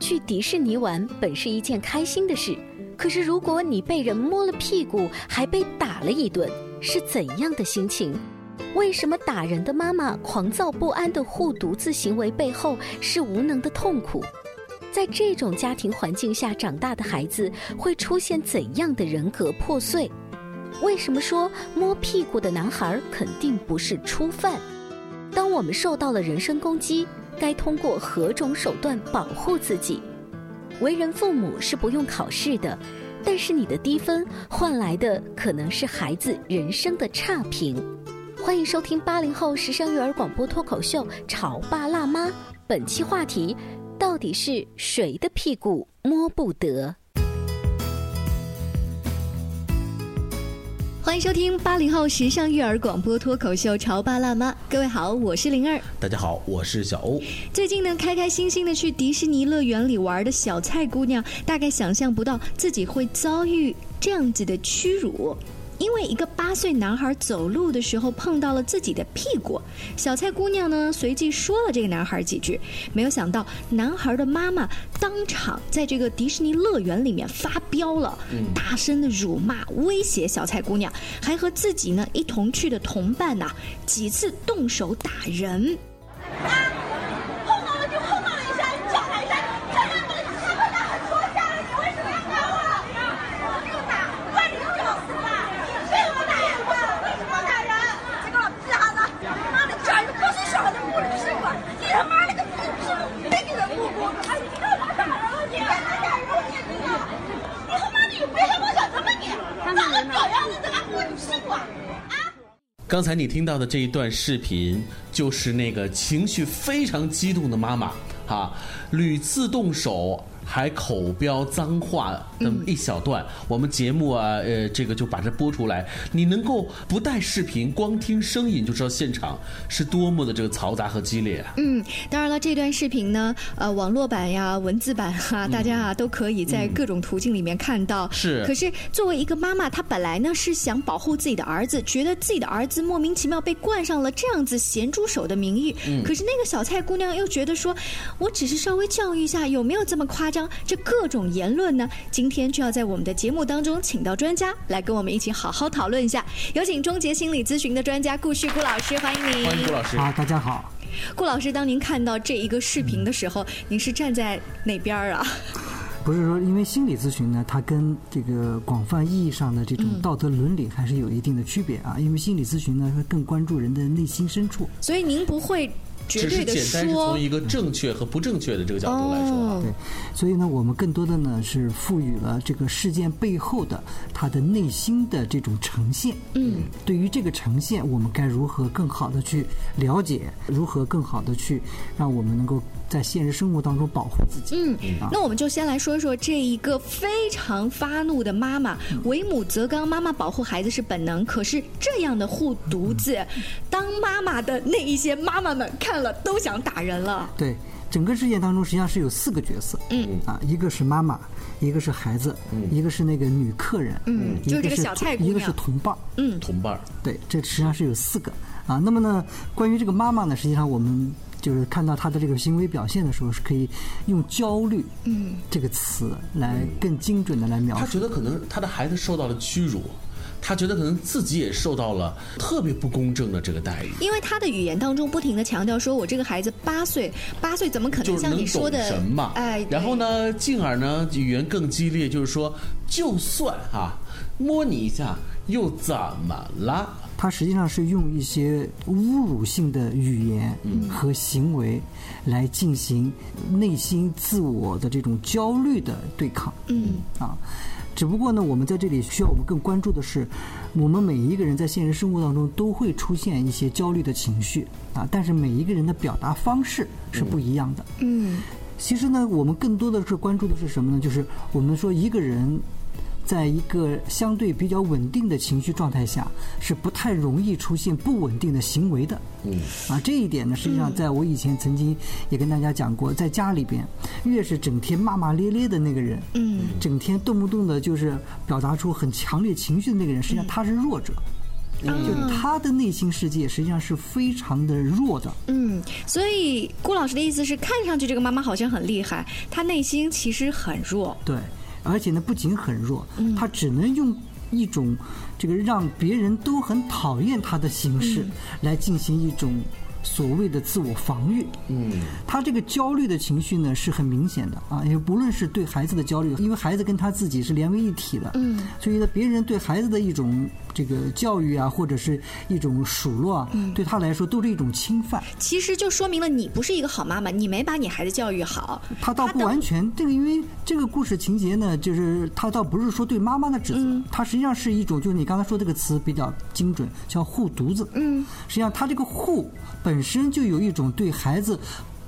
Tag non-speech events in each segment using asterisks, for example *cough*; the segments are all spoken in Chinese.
去迪士尼玩本是一件开心的事，可是如果你被人摸了屁股，还被打了一顿，是怎样的心情？为什么打人的妈妈狂躁不安的护犊子行为背后是无能的痛苦？在这种家庭环境下长大的孩子会出现怎样的人格破碎？为什么说摸屁股的男孩肯定不是初犯？当我们受到了人身攻击，该通过何种手段保护自己？为人父母是不用考试的，但是你的低分换来的可能是孩子人生的差评。欢迎收听八零后时尚育儿广播脱口秀《潮爸辣妈》，本期话题。到底是谁的屁股摸不得？欢迎收听八零后时尚育儿广播脱口秀《潮爸辣妈》，各位好，我是灵儿。大家好，我是小欧。最近呢，开开心心的去迪士尼乐园里玩的小蔡姑娘，大概想象不到自己会遭遇这样子的屈辱。因为一个八岁男孩走路的时候碰到了自己的屁股，小蔡姑娘呢随即说了这个男孩几句，没有想到男孩的妈妈当场在这个迪士尼乐园里面发飙了，大声的辱骂威胁小蔡姑娘，还和自己呢一同去的同伴呐几次动手打人。刚才你听到的这一段视频，就是那个情绪非常激动的妈妈，哈，屡次动手。还口标脏话那么一小段，我们节目啊，呃，这个就把这播出来。你能够不带视频，光听声音就知道现场是多么的这个嘈杂和激烈啊！嗯，当然了，这段视频呢，呃，网络版呀、文字版哈，大家啊都可以在各种途径里面看到。是。可是作为一个妈妈，她本来呢是想保护自己的儿子，觉得自己的儿子莫名其妙被冠上了这样子咸猪手的名誉。嗯。可是那个小蔡姑娘又觉得说，我只是稍微教育一下，有没有这么夸张？这各种言论呢，今天就要在我们的节目当中请到专家来跟我们一起好好讨论一下。有请终结心理咨询的专家顾旭顾老师，欢迎您。欢迎顾老师。好，大家好。顾老师，当您看到这一个视频的时候，您是站在哪边儿啊？*laughs* 不是说，因为心理咨询呢，它跟这个广泛意义上的这种道德伦理还是有一定的区别啊。因为心理咨询呢，它更关注人的内心深处。所以您不会。只是简单是从一个正确和不正确的这个角度来说，对，所以呢，我们更多的呢是赋予了这个事件背后的他的内心的这种呈现。嗯，对于这个呈现，我们该如何更好的去了解？如何更好的去让我们能够在现实生活当中保护自己？嗯，那我们就先来说一说这一个非常发怒的妈妈，为母则刚，妈妈保护孩子是本能，可是这样的护犊子，当妈妈的那一些妈妈们看。了都想打人了。对，整个事件当中实际上是有四个角色。嗯啊，一个是妈妈，一个是孩子，一个是那个女客人，嗯，就是这个小菜姑娘，一个是同伴。嗯，同伴。对，这实际上是有四个啊。那么呢，关于这个妈妈呢，实际上我们就是看到他的这个行为表现的时候，是可以用焦虑嗯这个词来更精准的来描述。他觉得可能他的孩子受到了屈辱。他觉得可能自己也受到了特别不公正的这个待遇。因为他的语言当中不停的强调说，我这个孩子八岁，八岁怎么可能能像你说的什么？哎，然后呢，进而呢，语言更激烈，就是说，就算哈、摸你一下又怎么了？它实际上是用一些侮辱性的语言和行为来进行内心自我的这种焦虑的对抗。嗯啊，只不过呢，我们在这里需要我们更关注的是，我们每一个人在现实生活当中都会出现一些焦虑的情绪啊，但是每一个人的表达方式是不一样的。嗯其实呢，我们更多的是关注的是什么呢？就是我们说一个人。在一个相对比较稳定的情绪状态下，是不太容易出现不稳定的行为的。嗯，啊，这一点呢，实际上在我以前曾经也跟大家讲过，在家里边，越是整天骂骂咧咧的那个人，嗯，整天动不动的就是表达出很强烈情绪的那个人，实际上他是弱者，就是他的内心世界实际上是非常的弱的。嗯，所以顾老师的意思是，看上去这个妈妈好像很厉害，她内心其实很弱。对，而且呢，不仅很弱，他只能用一种这个让别人都很讨厌他的形式来进行一种所谓的自我防御。嗯，他这个焦虑的情绪呢是很明显的啊，也不论是对孩子的焦虑，因为孩子跟他自己是连为一体的，嗯，所以呢，别人对孩子的一种这个教育啊，或者是一种数落啊，对他来说都是一种侵犯。其实就说明了你不是一个好妈妈，你没把你孩子教育好。他倒不完全，这个因为这个故事情节呢，就是他倒不是说对妈妈的指责，他实际上是一种，就是你刚才说这个词比较精准，叫护犊子。嗯，实际上他这个护本身就有一种对孩子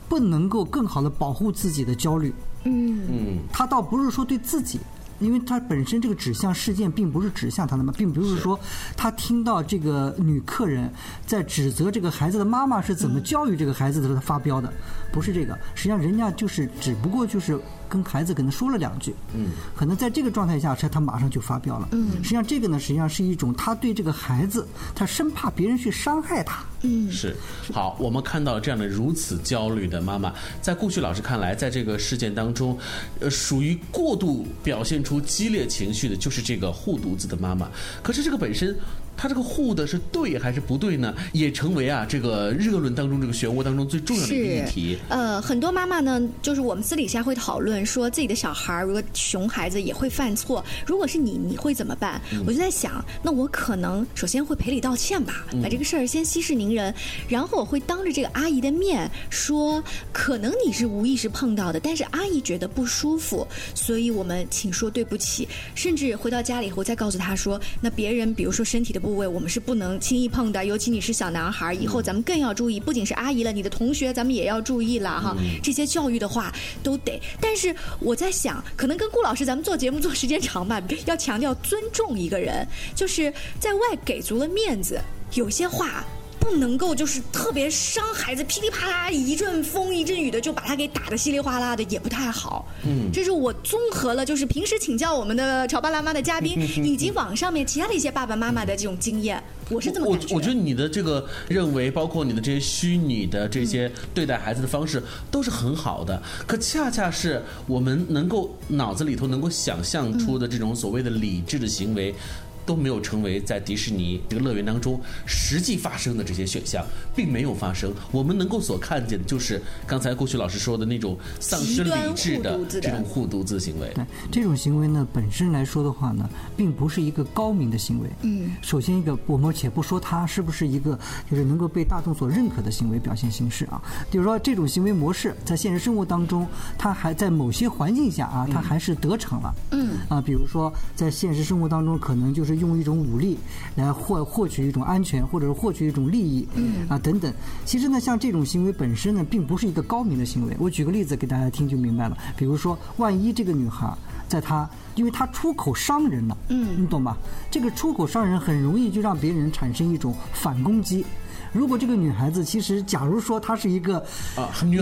不能够更好的保护自己的焦虑。嗯嗯，他倒不是说对自己。因为他本身这个指向事件并不是指向他的嘛，并不是说他听到这个女客人在指责这个孩子的妈妈是怎么教育这个孩子的时候他发飙的，不是这个。实际上人家就是只不过就是跟孩子可能说了两句，嗯，可能在这个状态下，他他马上就发飙了。嗯，实际上这个呢，实际上是一种他对这个孩子，他生怕别人去伤害他。嗯，是好，我们看到这样的如此焦虑的妈妈，在顾旭老师看来，在这个事件当中，呃，属于过度表现出激烈情绪的，就是这个护犊子的妈妈。可是这个本身，她这个护的是对还是不对呢？也成为啊这个热论当中这个漩涡当中最重要的一个议题。呃，很多妈妈呢，就是我们私底下会讨论说，自己的小孩儿如果熊孩子也会犯错，如果是你，你会怎么办？我就在想，那我可能首先会赔礼道歉吧，把这个事儿先息事宁人，然后我会当着这个阿姨的面说，可能你是无意识碰到的，但是阿姨觉得不舒服，所以我们请说对不起，甚至回到家里以后再告诉她说，那别人比如说身体的部位，我们是不能轻易碰的，尤其你是小男孩儿，以后咱们更要注意，不仅是阿姨了，你的同学咱们也要注意了哈。这些教育的话都得。但是我在想，可能跟顾老师咱们做节目做时间长吧，要强调尊重一个人，就是在外给足了面子，有些话。不能够就是特别伤孩子，噼里啪啦一阵风一阵雨的就把他给打得稀里哗啦的，也不太好。嗯，这是我综合了，就是平时请教我们的潮爸辣妈的嘉宾，以及网上面其他的一些爸爸妈妈的这种经验，我是这么觉。我觉得你的这个认为，包括你的这些虚拟的这些对待孩子的方式，都是很好的。可恰恰是我们能够脑子里头能够想象出的这种所谓的理智的行为。都没有成为在迪士尼这个乐园当中实际发生的这些选项，并没有发生。我们能够所看见的就是刚才顾旭老师说的那种丧失理智的这种护犊子行为。对这种行为呢，本身来说的话呢，并不是一个高明的行为。嗯，首先一个，我们且不说它是不是一个就是能够被大众所认可的行为表现形式啊，就是说这种行为模式在现实生活当中，它还在某些环境下啊，它还是得逞了。嗯啊，比如说在现实生活当中，可能就是用一种武力来获获取一种安全，或者是获取一种利益，嗯啊等等。其实呢，像这种行为本身呢，并不是一个高明的行为。我举个例子给大家听就明白了。比如说，万一这个女孩在她，因为她出口伤人了，嗯你懂吧？这个出口伤人很容易就让别人产生一种反攻击。如果这个女孩子其实，假如说她是一个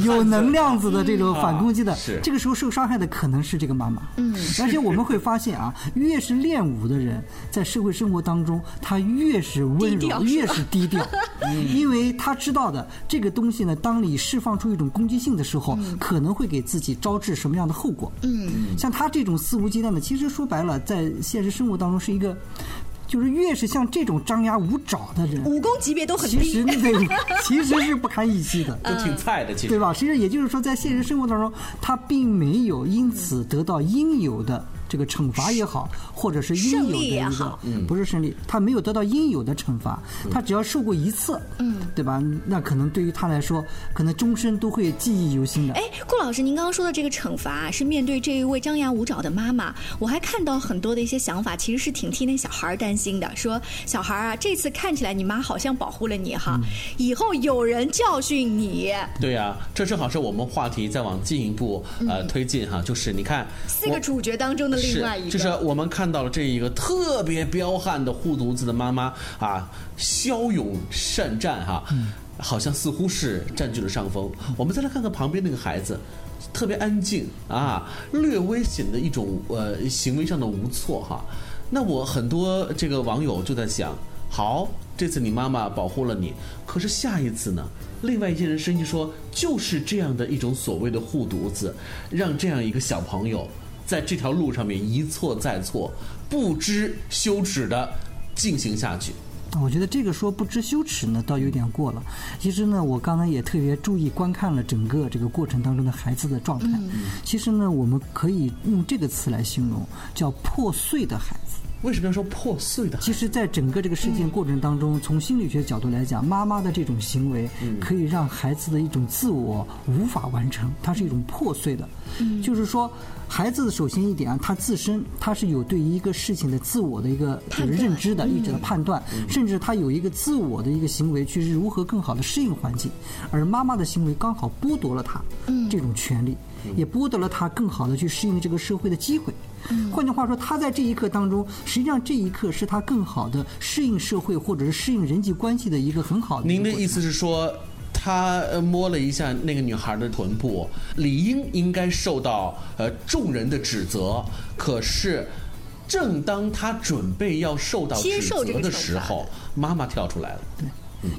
有能量子的这种反攻击的，这个时候受伤害的可能是这个妈妈。嗯，而且我们会发现啊，越是练武的人，在社会生活当中，他越是温柔，越是低调，*laughs* 因为他知道的这个东西呢，当你释放出一种攻击性的时候，可能会给自己招致什么样的后果。嗯。像他这种肆无忌惮的，其实说白了，在现实生活当中是一个。就是越是像这种张牙舞爪的人，武功级别都很其低实。那 *laughs* 其实是不堪一击的。都挺菜的，其实。对吧？其实也就是说，在现实生活当中，他并没有因此得到应有的这个惩罚也好，或者是应有胜的一个利也好，不是胜利，他没有得到应有的惩罚，他只要受过一次，嗯，对吧？那可能对于他来说，可能终身都会记忆犹新的。哎，顾老师，您刚刚说的这个惩罚是面对这一位张牙舞爪的妈妈，我还看到很多的一些想法，其实是挺替那小孩儿担心的。说小孩儿啊，这次看起来你妈好像保护了你哈，嗯。以后有人教训你，对呀、这正好是我们话题再往进一步呃推进哈，就是你看四个主角当中的另外一个，是，就是我们看到了这一个特别彪悍的护犊子的妈妈啊，骁勇善战哈、好像似乎是占据了上风。我们再来看看旁边那个孩子。特别安静啊，略微显得一种呃行为上的无措哈。那我很多这个网友就在想，好，这次你妈妈保护了你，可是下一次呢？另外一些人声音说，就是这样的一种所谓的护犊子，让这样一个小朋友在这条路上面一错再错，不知羞耻的进行下去。我觉得这个说不知羞耻呢，倒有点过了。其实呢，我刚才也特别注意观看了整个这个过程当中的孩子的状态。其实呢，我们可以用这个词来形容，叫破碎的孩子。为什么要说破碎的？其实，在整个这个事件过程当中，从心理学角度来讲，妈妈的这种行为可以让孩子的一种自我无法完成，它是一种破碎的。就是说，孩子首先一点啊，他自身他是有对于一个事情的自我的一个就是认知的，一直的判断，甚至他有一个自我的一个行为去如何更好的适应环境，而妈妈的行为刚好剥夺了他这种权利，也剥夺了他更好的去适应这个社会的机会。换句话说，他在这一刻当中，实际上这一刻是他更好的适应社会或者是适应人际关系的一个很好的。您的意思是说，他呃摸了一下那个女孩的臀部，理应应该受到呃众人的指责，可是。正当他准备要受到指责的时候，妈妈跳出来了。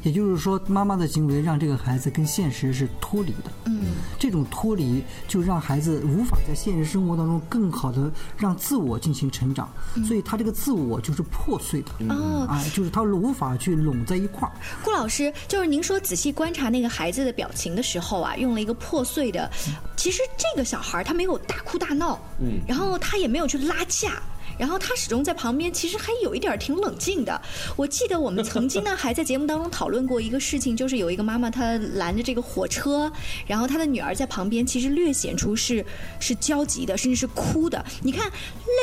也就是说，妈妈的行为让这个孩子跟现实是脱离的。嗯，这种脱离就让孩子无法在现实生活当中更好的让自我进行成长，所以他这个自我就是破碎的。哦啊，就是他无法去拢在一块儿。顾老师，就是您说仔细观察那个孩子的表情的时候啊，用了一个破碎的，其实这个小孩儿他没有大哭大闹，嗯，然后他也没有去拉架。然后他始终在旁边，其实还有一点儿挺冷静的。我记得我们曾经呢还在节目当中讨论过一个事情，就是有一个妈妈她拦着这个火车，然后她的女儿在旁边，其实略显出是是焦急的，甚至是哭的。你看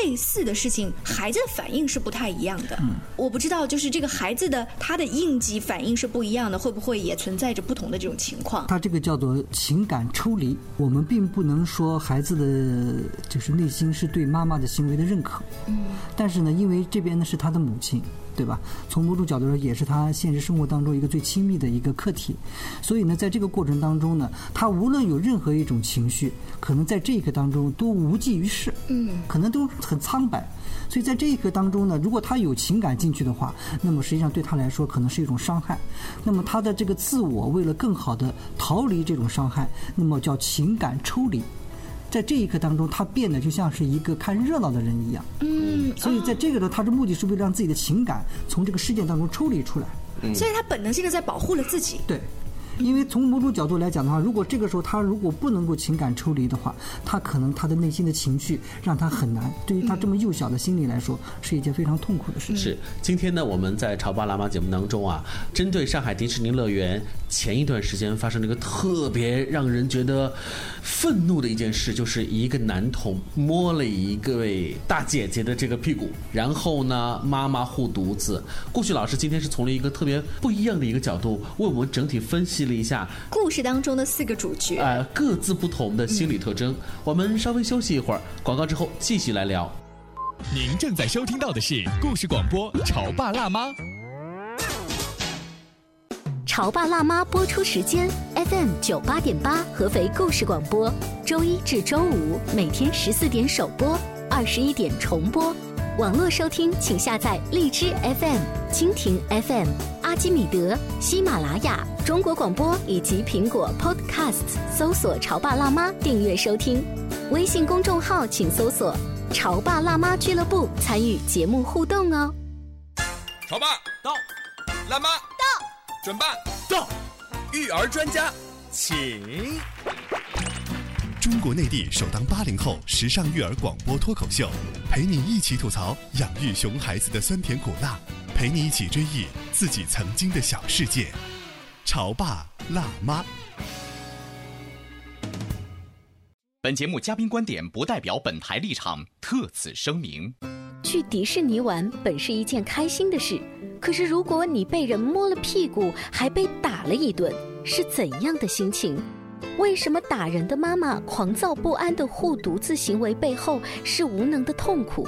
类似的事情，孩子的反应是不太一样的。我不知道，就是这个孩子的他的应激反应是不一样的，会不会也存在着不同的这种情况？他这个叫做情感抽离。我们并不能说孩子的就是内心是对妈妈的行为的认可，嗯，但是呢，因为这边呢是他的母亲。对吧？从某种角度说，也是他现实生活当中一个最亲密的一个客体，所以呢，在这个过程当中呢，他无论有任何一种情绪，可能在这一刻当中都无济于事，嗯，可能都很苍白。所以在这一刻当中呢，如果他有情感进去的话，那么实际上对他来说可能是一种伤害。那么他的这个自我为了更好的逃离这种伤害，那么叫情感抽离。在这一刻当中，他变得就像是一个看热闹的人一样。嗯，所以在这个呢，他的目的是为了让自己的情感从这个事件当中抽离出来。嗯所以他本能性的在保护了自己。对。因为从某种角度来讲的话，如果这个时候他如果不能够情感抽离的话，他可能他的内心的情绪让他很难。对于他这么幼小的心理来说，是一件非常痛苦的事情。是，今天呢，我们在《潮爸辣妈》节目当中啊，针对上海迪士尼乐园前一段时间发生了一个特别让人觉得愤怒的一件事，就是一个男童摸了一位大姐姐的这个屁股，然后呢，妈妈护犊子。顾旭老师今天是从了一个特别不一样的一个角度，为我们整体分析了一下故事当中的四个主角，呃各自不同的心理特征。我们稍微休息一会儿，广告之后继续来聊。您正在收听到的是故事广播《潮爸辣妈》。《潮爸辣妈》播出时间：FM 九八点八，合肥故事广播，周一至周五每天十四点首播，二十一点重播。网络收听，请下载荔枝 FM、蜻蜓 FM、阿基米德、喜马拉雅、中国广播以及苹果 Podcasts，搜索“潮爸辣妈”订阅收听。微信公众号请搜索“潮爸辣妈俱乐部”，参与节目互动哦。潮爸到，辣妈到，准爸到，育儿专家，请。中国内地首档八零后时尚育儿广播脱口秀，陪你一起吐槽养育熊孩子的酸甜苦辣，陪你一起追忆自己曾经的小世界。潮爸辣妈。本节目嘉宾观点不代表本台立场，特此声明。去迪士尼玩本是一件开心的事，可是如果你被人摸了屁股，还被打了一顿，是怎样的心情？为什么打人的妈妈狂躁不安的护犊子行为背后是无能的痛苦？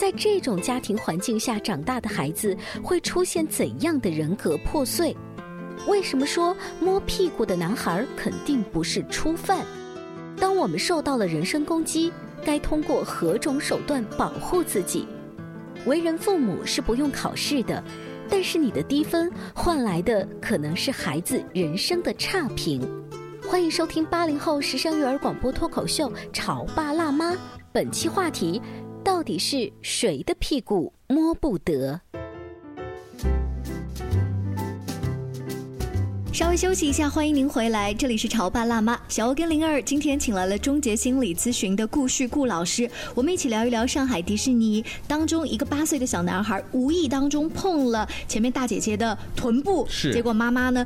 在这种家庭环境下长大的孩子会出现怎样的人格破碎？为什么说摸屁股的男孩肯定不是初犯？当我们受到了人身攻击，该通过何种手段保护自己？为人父母是不用考试的，但是你的低分换来的可能是孩子人生的差评。欢迎收听八零后时尚育儿广播脱口秀《潮爸辣妈》，本期话题：到底是谁的屁股摸不得？稍微休息一下，欢迎您回来，这里是潮爸辣妈小欧跟灵儿，今天请来了终结心理咨询的顾旭顾老师，我们一起聊一聊上海迪士尼当中一个八岁的小男孩无意当中碰了前面大姐姐的臀部，是。结果妈妈呢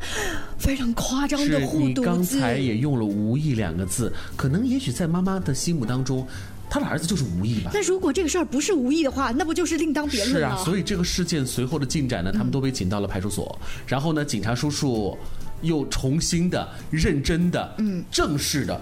非常夸张的是护犊你刚，才也用了“无意”两个字，可能也许在妈妈的心目当中，他的儿子就是无意吧。那如果这个事儿不是无意的话，那不就是另当别论了？是啊，所以这个事件随后的进展呢，他们都被请到了派出所，然后呢，警察叔叔又重新的、认真的、嗯、正式的。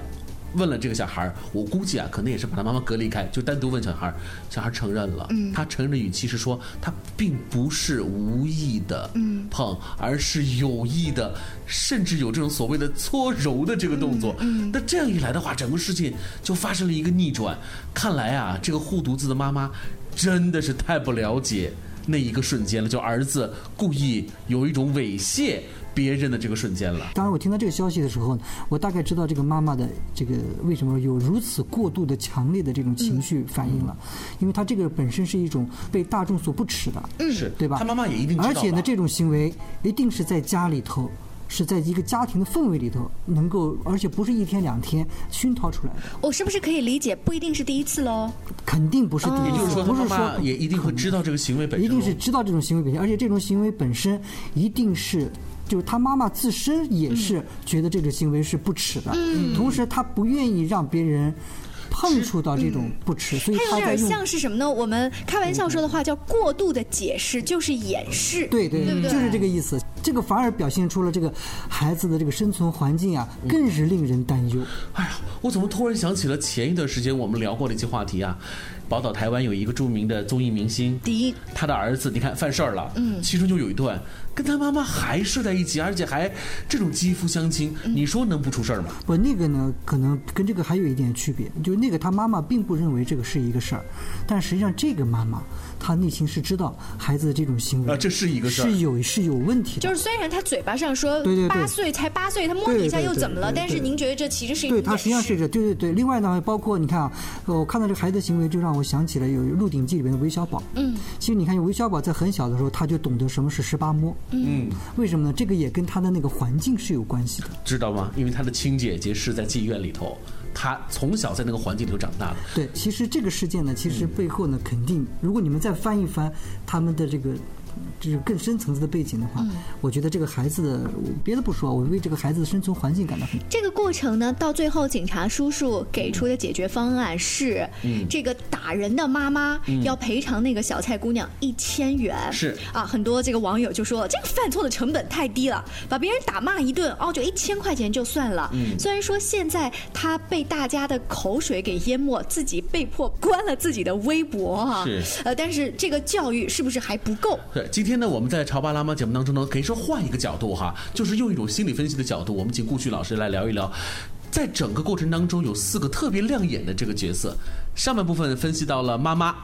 问了这个小孩儿，我估计啊，可能也是把他妈妈隔离开，就单独问小孩儿。小孩儿承认了，他承认的语气是说，他并不是无意的碰，而是有意的，甚至有这种所谓的搓揉的这个动作。那这样一来的话，整个事情就发生了一个逆转。看来啊，这个护犊子的妈妈真的是太不了解那一个瞬间了，就儿子故意有一种猥亵别人的这个瞬间了。当然，我听到这个消息的时候，我大概知道这个妈妈的这个为什么有如此过度的、强烈的这种情绪反应了，因为她这个本身是一种被大众所不耻的，嗯是对吧？她妈妈也一定知道而且呢，这种行为一定是在家里头。是在一个家庭的氛围里头，能够，而且不是一天两天熏陶出来的，我是不是可以理解，不一定是第一次喽？肯定不是第一次，也就是说也一定会知道这个行为本身一，定是知道这种行为本身，而且这种行为本身一定是。就是他妈妈自身也是觉得这个行为是不耻的，同时他不愿意让别人碰触到这种不耻，所以它有点像是什么呢？我们开玩笑说的话叫过度的解释，就是掩饰。对对对不对就是这个意思。这个反而表现出了这个孩子的这个生存环境啊，更是令人担忧。哎呀，我怎么突然想起了前一段时间我们聊过的一些话题啊？宝岛台湾有一个著名的综艺明星，第一，他的儿子你看犯事儿了，嗯，其中就有一段跟他妈妈还睡在一起，而且还这种肌肤相亲，你说能不出事儿吗？不，那个呢，可能跟这个还有一点区别，就是那个他妈妈并不认为这个是一个事儿，但实际上这个妈妈她内心是知道孩子的这种行为啊这是一个事儿是有是有问题的，就是虽然他嘴巴上说对对对八岁才八岁，他摸你一下又怎么了？但是您觉得这其实是一种对他实际上是这，对对对。另外呢，包括你看啊，呃我看到这个孩子的行为，就让我想起了有《鹿鼎记》里面的韦小宝。嗯，其实你看，韦小宝在很小的时候，他就懂得什么是十八摸。嗯，为什么呢？这个也跟他的那个环境是有关系的。知道吗？因为他的亲姐姐是在妓院里头，他从小在那个环境里头长大的。对，其实这个事件呢，其实背后呢，肯定如果你们再翻一翻他们的这个。就是更深层次的背景的话，我觉得这个孩子的，别的不说，我为这个孩子的生存环境感到很这个过程呢，到最后警察叔叔给出的解决方案是，嗯。这个打人的妈妈要赔偿那个小蔡姑娘一千元。是。啊，很多这个网友就说这个犯错的成本太低了，把别人打骂一顿，哦，就一千块钱就算了。嗯。虽然说现在他被大家的口水给淹没，自己被迫关了自己的微博啊，是。呃，但是这个教育是不是还不够？今天呢，我们在《潮爸辣妈》节目当中呢，可以说换一个角度哈，就是用一种心理分析的角度，我们请顾旭老师来聊一聊，在整个过程当中有四个特别亮眼的这个角色。上半部分分析到了妈妈，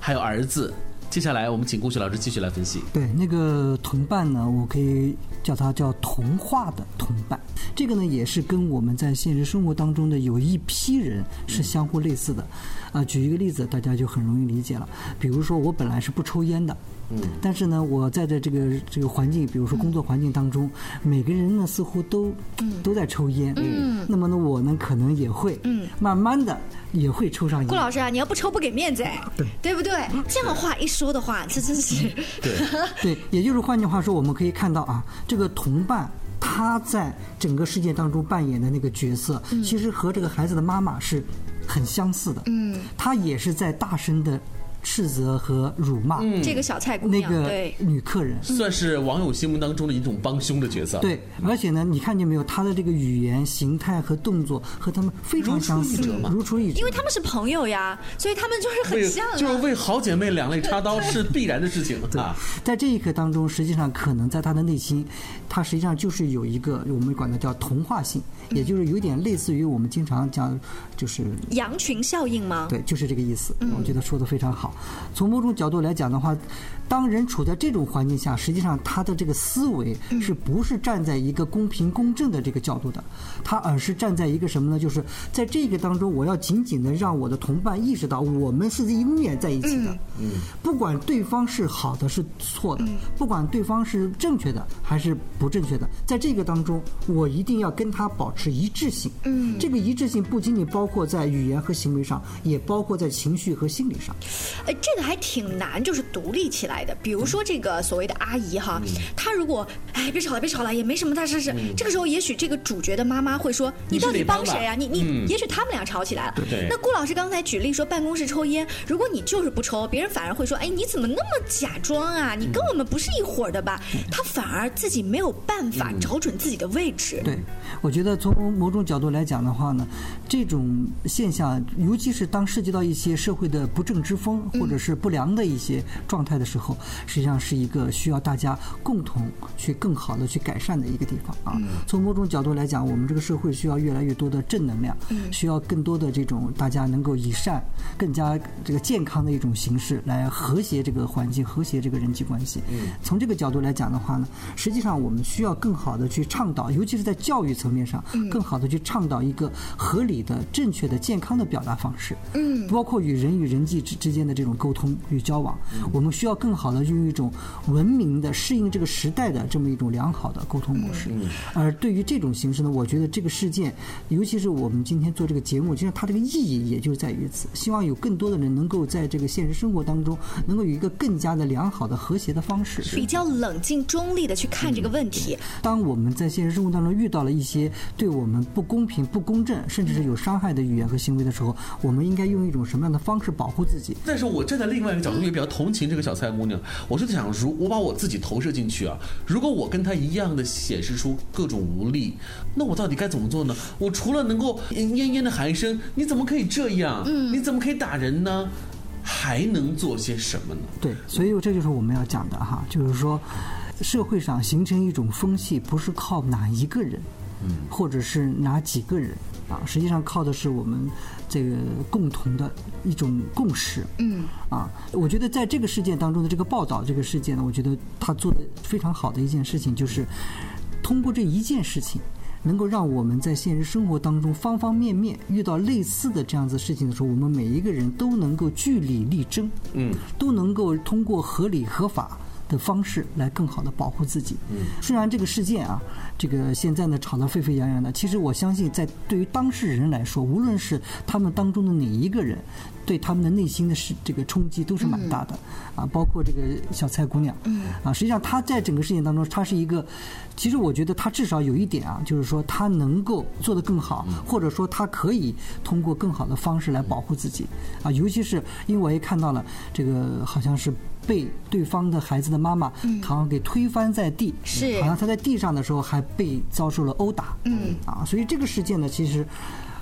还有儿子，接下来我们请顾旭老师继续来分析。对，那个同伴呢，我可以叫他叫童话的同伴。这个呢，也是跟我们在现实生活当中的有一批人是相互类似的。啊、举一个例子，大家就很容易理解了。比如说，我本来是不抽烟的，嗯，但是呢，我在这这个这个环境，比如说工作环境当中，每个人呢似乎都都在抽烟，嗯，那么呢，我呢可能也会，嗯，慢慢的也会抽上烟。顾老师啊，你要不抽不给面子哎，对，对不对？这样的话一说的话，这真是对 *laughs* 对，也就是换句话说，我们可以看到啊，这个同伴。他在整个世界当中扮演的那个角色，其实和这个孩子的妈妈是很相似的。嗯，他也是在大声的。斥责和辱骂这个小菜姑娘，那个女客人，算是网友心目当中的一种帮凶的角色。对，而且呢，你看见没有，她的这个语言、形态和动作和他们非常相似，如出一辙。因为他们是朋友呀，所以他们就是很像。就是为好姐妹两肋插刀 *laughs* 是必然的事情对。在这一刻当中，实际上可能在她的内心，她实际上就是有一个我们管它叫同化性，也就是有点类似于我们经常讲，就是羊群效应吗？对，就是这个意思。我觉得说的非常好。从某种角度来讲的话，当人处在这种环境下，实际上他的这个思维是不是站在一个公平公正的这个角度的？他而是站在一个什么呢？就是在这个当中，我要紧紧的让我的同伴意识到，我们是永远在一起的。嗯，不管对方是好的是错的，不管对方是正确的还是不正确的，在这个当中，我一定要跟他保持一致性。嗯，这个一致性不仅仅包括在语言和行为上，也包括在情绪和心理上。哎，这个。还挺难，就是独立起来的。比如说这个所谓的阿姨哈，她如果哎别吵了别吵了，也没什么大事事。这个时候也许这个主角的妈妈会说：“你到底帮谁啊？你你也许他们俩吵起来了。”那顾老师刚才举例说办公室抽烟，如果你就是不抽，别人反而会说：“哎，你怎么那么假装啊？你跟我们不是一伙的吧？”他反而自己没有办法找准自己的位置。对，我觉得从某种角度来讲的话呢，这种现象，尤其是当涉及到一些社会的不正之风，或者是不良的一些状态的时候，实际上是一个需要大家共同去更好的去改善的一个地方啊。从某种角度来讲，我们这个社会需要越来越多的正能量，需要更多的这种大家能够以善、更加这个健康的一种形式来和谐这个环境、和谐这个人际关系。从这个角度来讲的话呢，实际上我们需要更好的去倡导，尤其是在教育层面上，更好的去倡导一个合理的、正确的、健康的表达方式。嗯，包括与人与人际之之间的这种沟通。与交往，我们需要更好的用一种文明的、适应这个时代的这么一种良好的沟通模式。而对于这种形式呢，我觉得这个事件，尤其是我们今天做这个节目，其实它这个意义也就在于此。希望有更多的人能够在这个现实生活当中，能够有一个更加的良好的、和谐的方式，比较冷静、中立的去看这个问题。当我们在现实生活当中遇到了一些对我们不公平、不公正，甚至是有伤害的语言和行为的时候，我们应该用一种什么样的方式保护自己？但是我站在另外一个角度也比较同情这个小菜姑娘，我是在想，如我把我自己投射进去啊，如果我跟她一样的显示出各种无力，那我到底该怎么做呢？我除了能够咽咽的喊一声“你怎么可以这样？嗯，你怎么可以打人呢？”还能做些什么呢？对，所以这就是我们要讲的哈，就是说，社会上形成一种风气，不是靠哪一个人，嗯，或者是哪几个人。啊，实际上靠的是我们这个共同的一种共识。嗯，啊，我觉得在这个事件当中的这个报道，这个事件呢，我觉得他做的非常好的一件事情，就是通过这一件事情，能够让我们在现实生活当中方方面面遇到类似的这样子事情的时候，我们每一个人都能够据理力争，嗯，都能够通过合理合法。的方式来更好的保护自己。嗯，虽然这个事件啊，这个现在呢吵得沸沸扬扬的，其实我相信，在对于当事人来说，无论是他们当中的哪一个人，对他们的内心的是这个冲击都是蛮大的。啊，包括这个小蔡姑娘。嗯。啊，实际上她在整个事件当中，她是一个，其实我觉得她至少有一点啊，就是说她能够做得更好，或者说她可以通过更好的方式来保护自己。啊，尤其是因为我也看到了这个，好像是。被对方的孩子的妈妈好像给推翻在地，是。好像他在地上的时候还被遭受了殴打，嗯。啊，所以这个事件呢，其实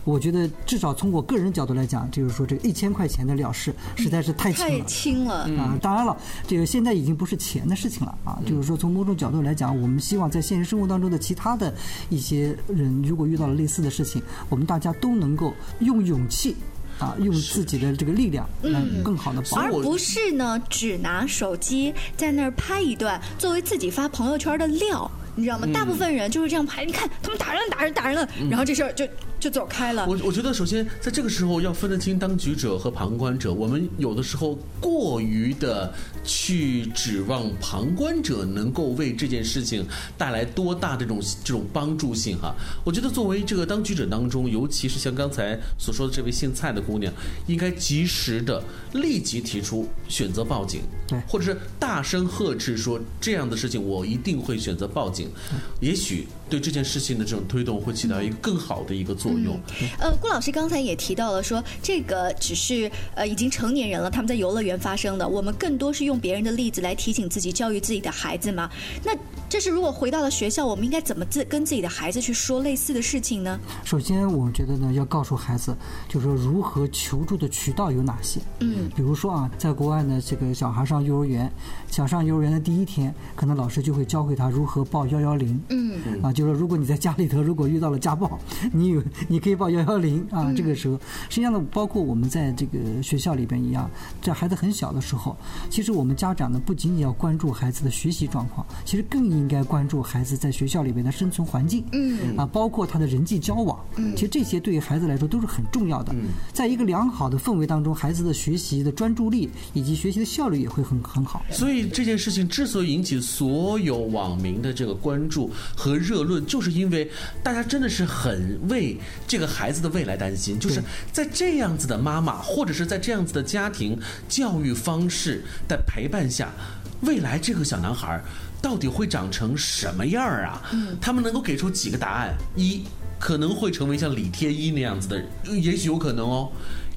我觉得至少从我个人角度来讲，就是说这个一千块钱的了事实在是太轻了，太轻了。啊！当然了，这个现在已经不是钱的事情了啊，就是说从某种角度来讲，我们希望在现实生活当中的其他的一些人，如果遇到了类似的事情，我们大家都能够用勇气。啊，用自己的这个力量来更好的保护，而不是呢，只拿手机在那儿拍一段作为自己发朋友圈的料，你知道吗？大部分人就是这样拍，你看他们打人打人打人了，然后这事儿就就走开了。我我觉得首先在这个时候要分得清当局者和旁观者。我们有的时候过于的去指望旁观者能够为这件事情带来多大这种这种帮助性哈。我觉得作为这个当局者当中，尤其是像刚才所说的这位姓蔡的姑娘，应该及时的立即提出选择报警，或者是大声呵斥说这样的事情我一定会选择报警，也许对这件事情的这种推动会起到一个更好的一个作用。呃，顾老师刚才也提到了说，这个只是呃已经成年人了，他们在游乐园发生的，我们更多是用别人的例子来提醒自己、教育自己的孩子嘛。那这是如果回到了学校，我们应该怎么自跟自己的孩子去说类似的事情呢？首先，我觉得呢，要告诉孩子，就是说如何求助的渠道有哪些。嗯，比如说啊，在国外呢，这个小孩上幼儿园，想上幼儿园的第一天，可能老师就会教会他如何报幺幺零。嗯，啊，就是说如果你在家里头如果遇到了家暴，*laughs* 你有你可以报幺幺零啊。这个时候，实际上呢，包括我们在这个学校里边一样，在孩子很小的时候，其实我们家长呢不仅仅要关注孩子的学习状况，其实更应该关注孩子在学校里面的生存环境。嗯，啊，包括他的人际交往。嗯，其实这些对于孩子来说都是很重要的。嗯，在一个良好的氛围当中，孩子的学习的专注力以及学习的效率也会很很好。所以这件事情之所以引起所有网民的这个关注和热论，就是因为大家真的是很为这个孩子的未来担心。就是在这样子的妈妈，或者是在这样子的家庭教育方式的陪伴下，未来这个小男孩到底会长成什么样儿啊？他们能够给出几个答案？一可能会成为像李天一那样子的人，呃也许有可能哦。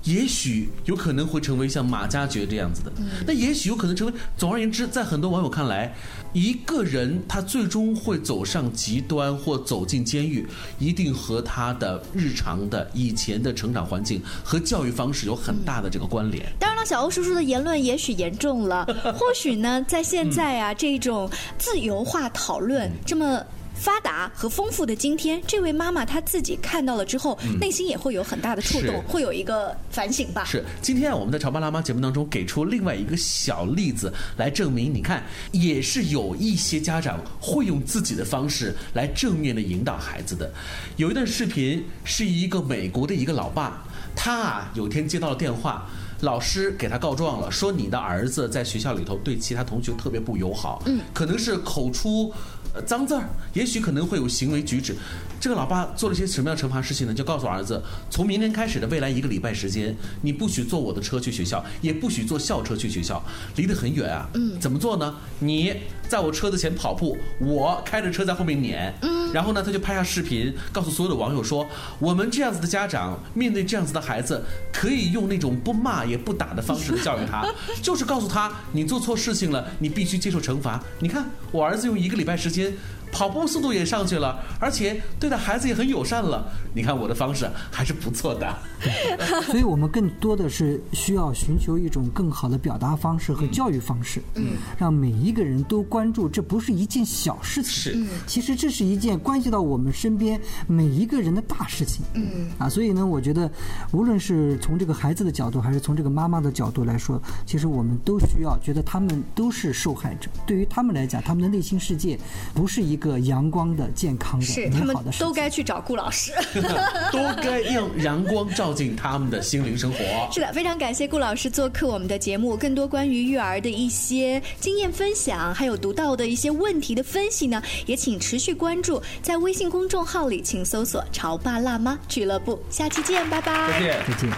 也许有可能会成为像马加爵这样子的，那也许有可能成为。总而言之，在很多网友看来，一个人他最终会走上极端或走进监狱，一定和他的日常的以前的成长环境和教育方式有很大的这个关联。当然了，小欧叔叔的言论也许严重了，或许呢，在现在啊、这种自由化讨论这么。发达和丰富的今天，这位妈妈她自己看到了之后，内心也会有很大的触动，会有一个反省吧。是，今天啊，我们在《潮爸辣妈》节目当中给出另外一个小例子来证明，你看，也是有一些家长会用自己的方式来正面的引导孩子的。有一段视频是一个美国的一个老爸，他啊有天接到了电话。老师给他告状了，说你的儿子在学校里头对其他同学特别不友好，嗯，可能是口出呃脏字儿，也许可能会有行为举止。这个老爸做了些什么样的惩罚事情呢？就告诉儿子，从明天开始的未来一个礼拜时间，你不许坐我的车去学校，也不许坐校车去学校，离得很远啊。嗯，怎么做呢？你在我车子前跑步，我开着车在后面撵。嗯，然后呢，他就拍下视频，告诉所有的网友说，我们这样子的家长面对这样子的孩子，可以用那种不骂也不打的方式来教育他，*laughs* 就是告诉他，你做错事情了，你必须接受惩罚。你看，我儿子用一个礼拜时间。跑步速度也上去了，而且对待孩子也很友善了。你看我的方式还是不错的。*laughs* 所以我们更多的是需要寻求一种更好的表达方式和教育方式，嗯，让每一个人都关注，这不是一件小事情，是，其实这是一件关系到我们身边每一个人的大事情，嗯，啊，所以呢，我觉得无论是从这个孩子的角度，还是从这个妈妈的角度来说，其实我们都需要觉得他们都是受害者，对于他们来讲，他们的内心世界不是一个阳光的、健康的、是他们。都该去找顾老师。*laughs* *laughs* 都该让阳光照进他们的心灵生活。是的，非常感谢顾老师做客我们的节目。更多关于育儿的一些经验分享，还有独到的一些问题的分析呢，也请持续关注，在微信公众号里请搜索“潮爸辣妈俱乐部”。下期见，拜拜。再见。再见。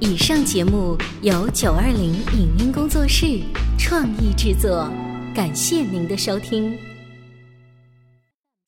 以上节目由九二零影音工作室创意制作，感谢您的收听。